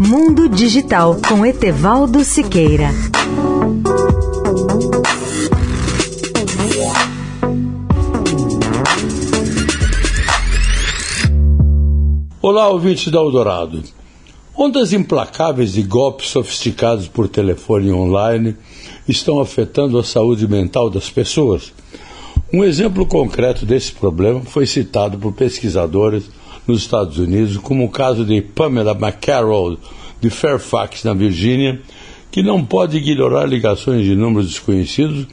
Mundo Digital com Etevaldo Siqueira. Olá, ouvintes da Eldorado. Ondas implacáveis de golpes sofisticados por telefone online estão afetando a saúde mental das pessoas. Um exemplo concreto desse problema foi citado por pesquisadores nos Estados Unidos, como o caso de Pamela McCarroll, de Fairfax, na Virgínia, que não pode ignorar ligações de números desconhecidos,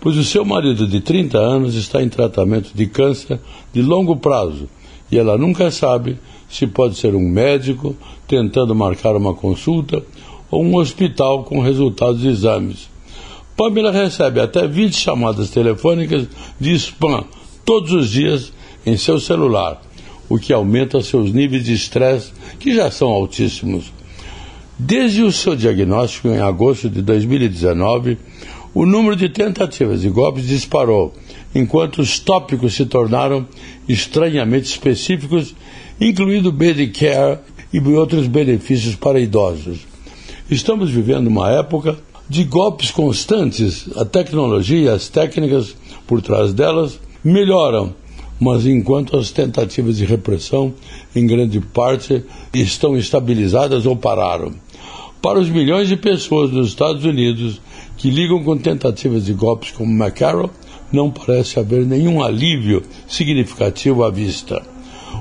pois o seu marido de 30 anos está em tratamento de câncer de longo prazo e ela nunca sabe se pode ser um médico tentando marcar uma consulta ou um hospital com resultados de exames. Pamela recebe até 20 chamadas telefônicas de spam todos os dias em seu celular, o que aumenta seus níveis de estresse, que já são altíssimos. Desde o seu diagnóstico em agosto de 2019, o número de tentativas de golpes disparou, enquanto os tópicos se tornaram estranhamente específicos incluindo Medicare e outros benefícios para idosos. Estamos vivendo uma época de golpes constantes. A tecnologia as técnicas por trás delas melhoram, mas enquanto as tentativas de repressão, em grande parte, estão estabilizadas ou pararam. Para os milhões de pessoas nos Estados Unidos que ligam com tentativas de golpes como McCarroll, não parece haver nenhum alívio significativo à vista.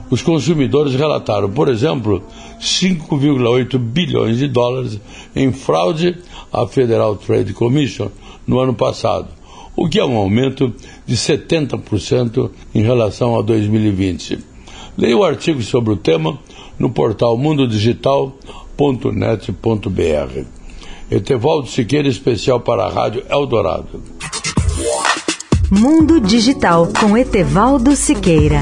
Os consumidores relataram, por exemplo, 5,8 bilhões de dólares em fraude à Federal Trade Commission no ano passado, o que é um aumento de 70% em relação a 2020. Leia o artigo sobre o tema no portal mundodigital.net.br. Etevaldo Siqueira, especial para a Rádio Eldorado. Mundo Digital com Etevaldo Siqueira.